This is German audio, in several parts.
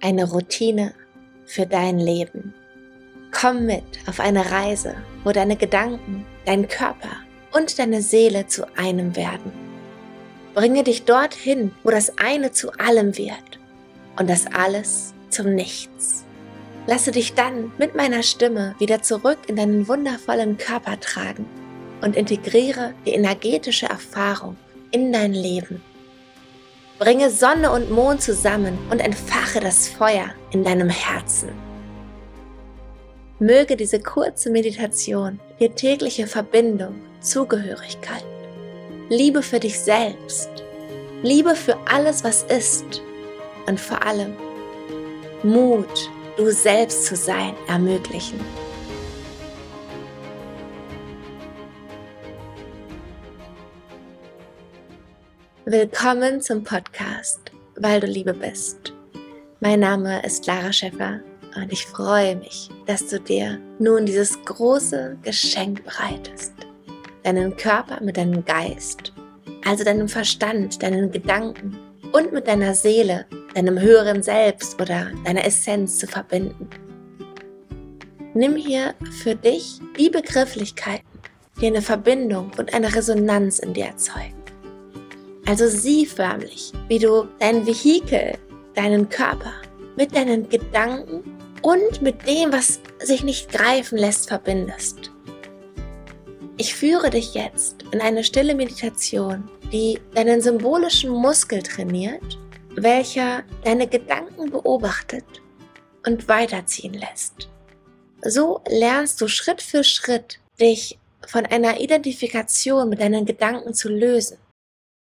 eine Routine für dein Leben. Komm mit auf eine Reise, wo deine Gedanken, dein Körper und deine Seele zu einem werden. Bringe dich dorthin, wo das eine zu allem wird und das alles zum Nichts. Lasse dich dann mit meiner Stimme wieder zurück in deinen wundervollen Körper tragen und integriere die energetische Erfahrung in dein Leben. Bringe Sonne und Mond zusammen und entfache das Feuer in deinem Herzen. Möge diese kurze Meditation dir tägliche Verbindung, Zugehörigkeit, Liebe für dich selbst, Liebe für alles, was ist und vor allem Mut, du selbst zu sein, ermöglichen. Willkommen zum Podcast, weil du Liebe bist. Mein Name ist Lara Schäffer und ich freue mich, dass du dir nun dieses große Geschenk bereitest. Deinen Körper mit deinem Geist, also deinem Verstand, deinen Gedanken und mit deiner Seele, deinem höheren Selbst oder deiner Essenz zu verbinden. Nimm hier für dich die Begrifflichkeiten, die eine Verbindung und eine Resonanz in dir erzeugen. Also sieh förmlich, wie du dein Vehikel, deinen Körper mit deinen Gedanken und mit dem, was sich nicht greifen lässt, verbindest. Ich führe dich jetzt in eine stille Meditation, die deinen symbolischen Muskel trainiert, welcher deine Gedanken beobachtet und weiterziehen lässt. So lernst du Schritt für Schritt, dich von einer Identifikation mit deinen Gedanken zu lösen.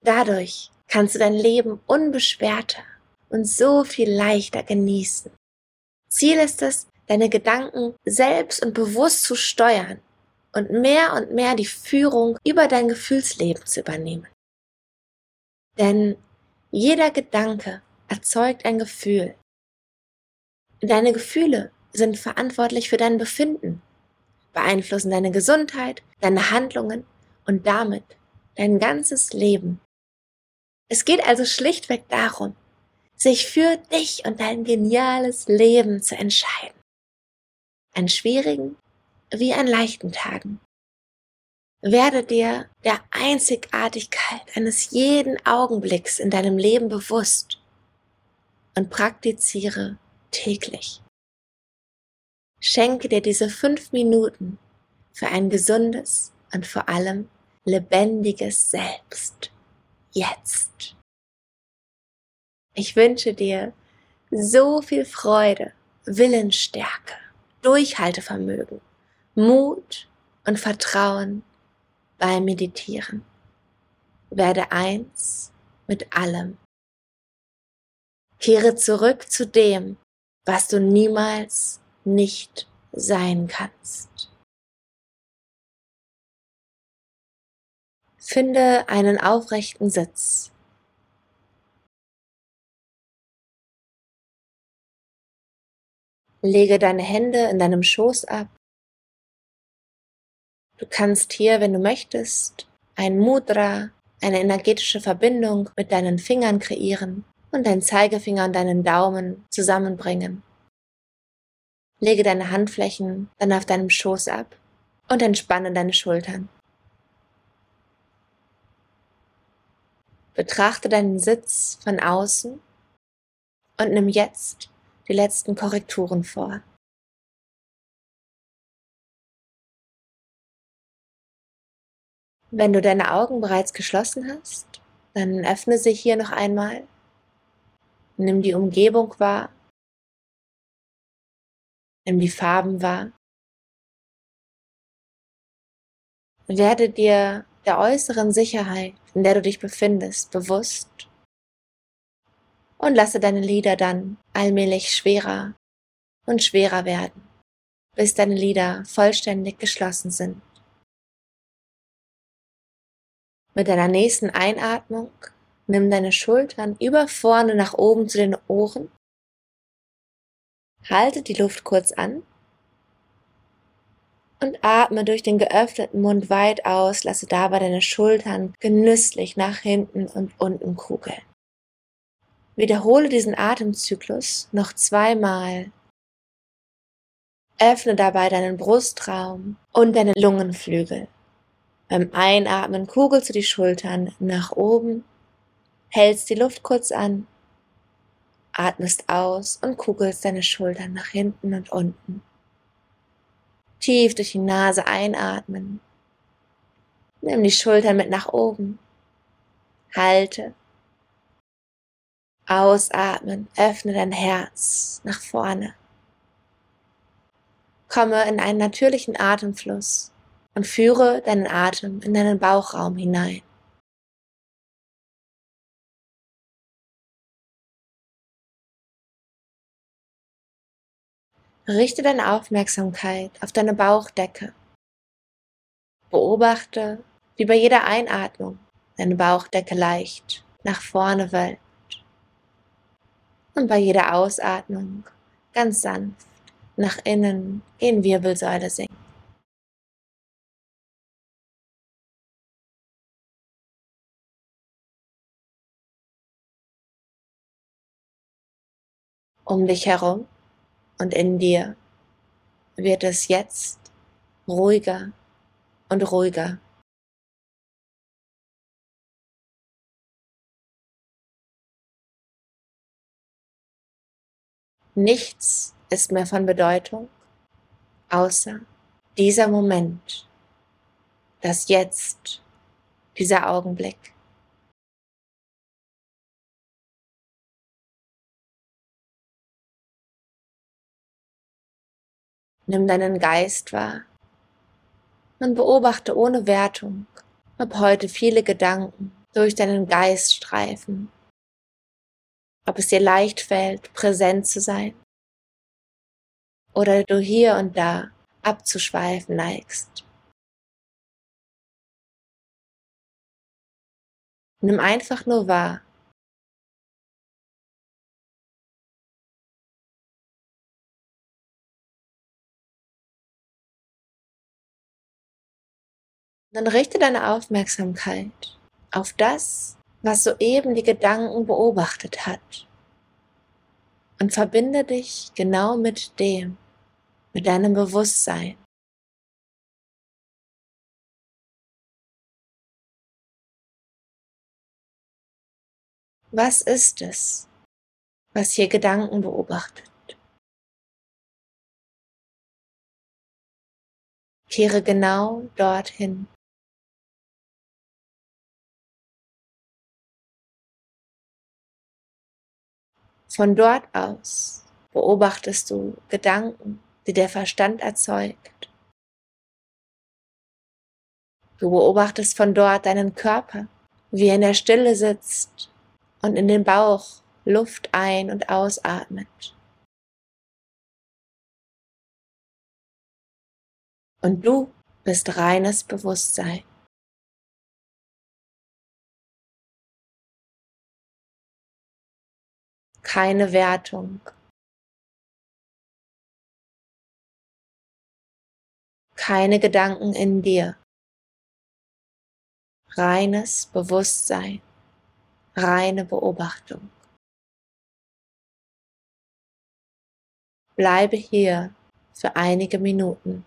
Dadurch kannst du dein Leben unbeschwerter und so viel leichter genießen. Ziel ist es, deine Gedanken selbst und bewusst zu steuern und mehr und mehr die Führung über dein Gefühlsleben zu übernehmen. Denn jeder Gedanke erzeugt ein Gefühl. Deine Gefühle sind verantwortlich für dein Befinden, beeinflussen deine Gesundheit, deine Handlungen und damit dein ganzes Leben. Es geht also schlichtweg darum, sich für dich und dein geniales Leben zu entscheiden. An schwierigen wie an leichten Tagen. Werde dir der Einzigartigkeit eines jeden Augenblicks in deinem Leben bewusst und praktiziere täglich. Schenke dir diese fünf Minuten für ein gesundes und vor allem lebendiges Selbst jetzt. Ich wünsche dir so viel Freude, Willensstärke, Durchhaltevermögen, Mut und Vertrauen beim Meditieren. Werde eins mit allem. Kehre zurück zu dem, was du niemals nicht sein kannst. Finde einen aufrechten Sitz. Lege deine Hände in deinem Schoß ab. Du kannst hier, wenn du möchtest, ein Mudra, eine energetische Verbindung mit deinen Fingern kreieren und deinen Zeigefinger und deinen Daumen zusammenbringen. Lege deine Handflächen dann auf deinem Schoß ab und entspanne deine Schultern. Betrachte deinen Sitz von außen und nimm jetzt die letzten Korrekturen vor. Wenn du deine Augen bereits geschlossen hast, dann öffne sie hier noch einmal. Nimm die Umgebung wahr. Nimm die Farben wahr. Werde dir der äußeren Sicherheit, in der du dich befindest, bewusst und lasse deine Lider dann allmählich schwerer und schwerer werden, bis deine Lider vollständig geschlossen sind. Mit deiner nächsten Einatmung nimm deine Schultern über vorne nach oben zu den Ohren. Halte die Luft kurz an und atme durch den geöffneten Mund weit aus, lasse dabei deine Schultern genüsslich nach hinten und unten kugeln. Wiederhole diesen Atemzyklus noch zweimal. Öffne dabei deinen Brustraum und deine Lungenflügel. Beim Einatmen kugelst du die Schultern nach oben, hältst die Luft kurz an, atmest aus und kugelst deine Schultern nach hinten und unten. Tief durch die Nase einatmen. Nimm die Schultern mit nach oben. Halte. Ausatmen. Öffne dein Herz nach vorne. Komme in einen natürlichen Atemfluss und führe deinen Atem in deinen Bauchraum hinein. Richte deine Aufmerksamkeit auf deine Bauchdecke. Beobachte, wie bei jeder Einatmung deine Bauchdecke leicht nach vorne wölbt und bei jeder Ausatmung ganz sanft nach innen in Wirbelsäule sinkt. um dich herum und in dir wird es jetzt ruhiger und ruhiger. Nichts ist mehr von Bedeutung, außer dieser Moment, das Jetzt, dieser Augenblick. Nimm deinen Geist wahr. Und beobachte ohne Wertung, ob heute viele Gedanken durch deinen Geist streifen, ob es dir leicht fällt, präsent zu sein. Oder du hier und da abzuschweifen neigst. Nimm einfach nur wahr, Dann richte deine Aufmerksamkeit auf das, was soeben die Gedanken beobachtet hat. Und verbinde dich genau mit dem, mit deinem Bewusstsein. Was ist es, was hier Gedanken beobachtet? Kehre genau dorthin. Von dort aus beobachtest du Gedanken, die der Verstand erzeugt. Du beobachtest von dort deinen Körper, wie er in der Stille sitzt und in den Bauch Luft ein- und ausatmet. Und du bist reines Bewusstsein. Keine Wertung. Keine Gedanken in dir. Reines Bewusstsein, reine Beobachtung. Bleibe hier für einige Minuten.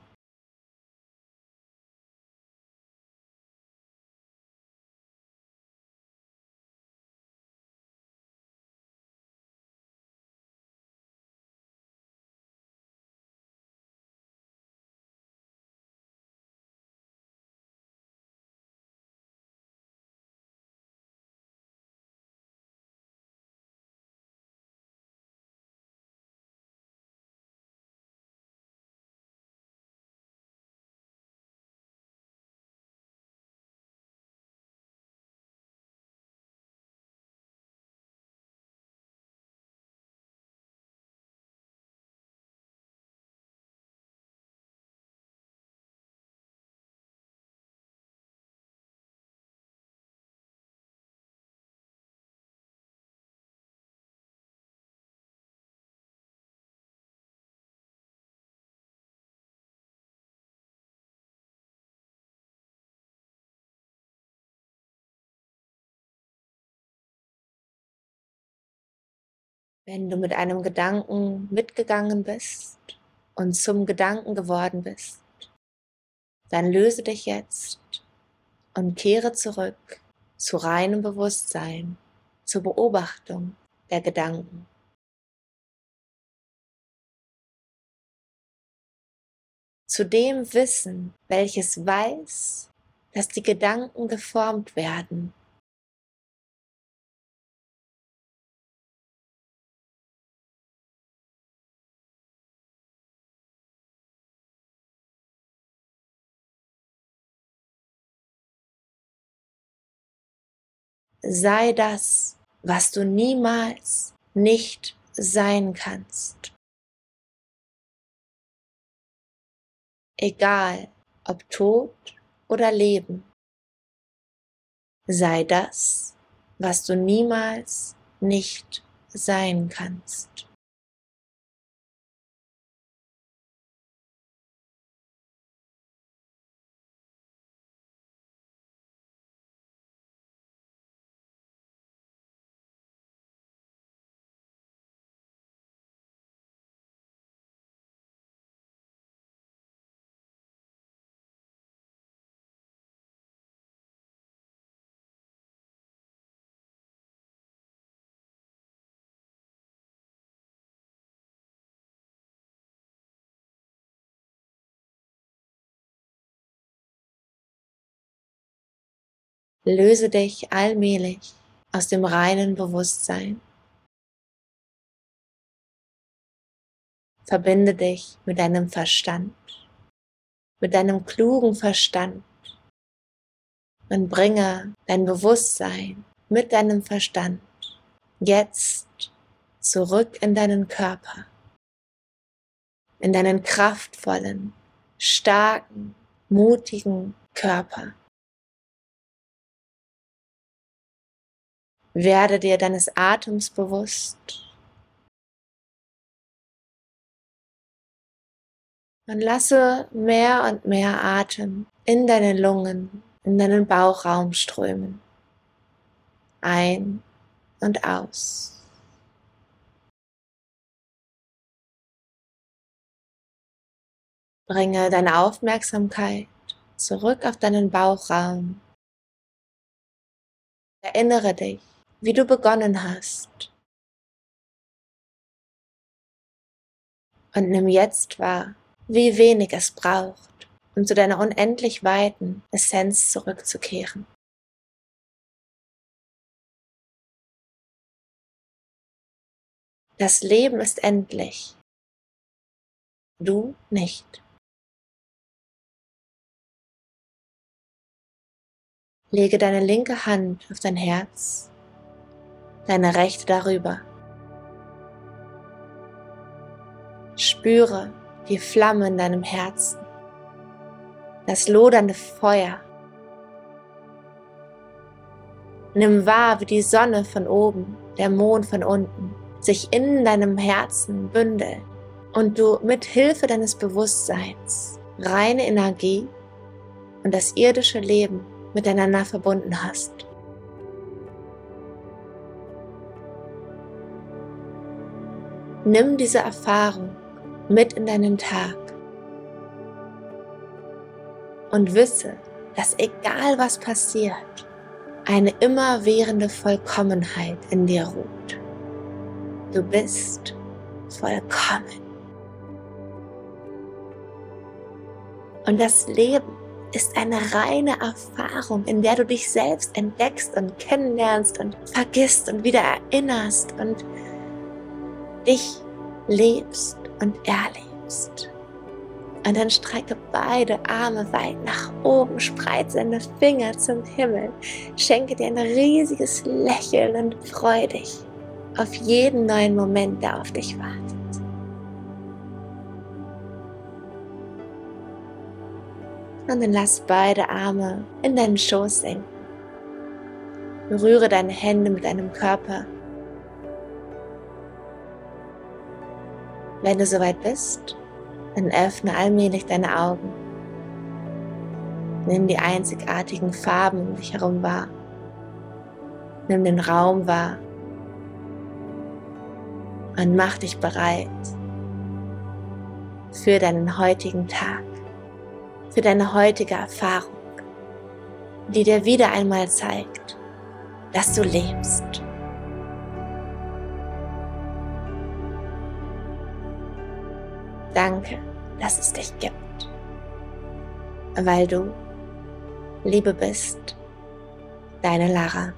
Wenn du mit einem Gedanken mitgegangen bist und zum Gedanken geworden bist, dann löse dich jetzt und kehre zurück zu reinem Bewusstsein, zur Beobachtung der Gedanken. Zu dem Wissen, welches weiß, dass die Gedanken geformt werden sei das, was du niemals nicht sein kannst. Egal ob tot oder leben, sei das, was du niemals nicht sein kannst. Löse dich allmählich aus dem reinen Bewusstsein. Verbinde dich mit deinem Verstand, mit deinem klugen Verstand und bringe dein Bewusstsein mit deinem Verstand jetzt zurück in deinen Körper, in deinen kraftvollen, starken, mutigen Körper. Werde dir deines Atems bewusst. Und lasse mehr und mehr Atem in deine Lungen, in deinen Bauchraum strömen. Ein und aus. Bringe deine Aufmerksamkeit zurück auf deinen Bauchraum. Erinnere dich, wie du begonnen hast. Und nimm jetzt wahr, wie wenig es braucht, um zu deiner unendlich weiten Essenz zurückzukehren. Das Leben ist endlich, du nicht. Lege deine linke Hand auf dein Herz deine Rechte darüber. Spüre die Flamme in deinem Herzen, das lodernde Feuer. Nimm wahr, wie die Sonne von oben, der Mond von unten sich in deinem Herzen bündeln und du mit Hilfe deines Bewusstseins reine Energie und das irdische Leben miteinander verbunden hast. Nimm diese Erfahrung mit in deinen Tag und wisse, dass egal was passiert, eine immerwährende Vollkommenheit in dir ruht. Du bist vollkommen. Und das Leben ist eine reine Erfahrung, in der du dich selbst entdeckst und kennenlernst und vergisst und wieder erinnerst und dich lebst und erlebst. Und dann strecke beide Arme weit nach oben, spreize deine Finger zum Himmel, schenke dir ein riesiges Lächeln und freu dich auf jeden neuen Moment, der auf dich wartet. Und dann lass beide Arme in deinen Schoß senken. Berühre deine Hände mit deinem Körper Wenn du soweit bist, dann öffne allmählich deine Augen. Nimm die einzigartigen Farben um dich herum wahr. Nimm den Raum wahr. und mach dich bereit für deinen heutigen Tag, für deine heutige Erfahrung, die dir wieder einmal zeigt, dass du lebst. Danke, dass es dich gibt, weil du Liebe bist. Deine Lara.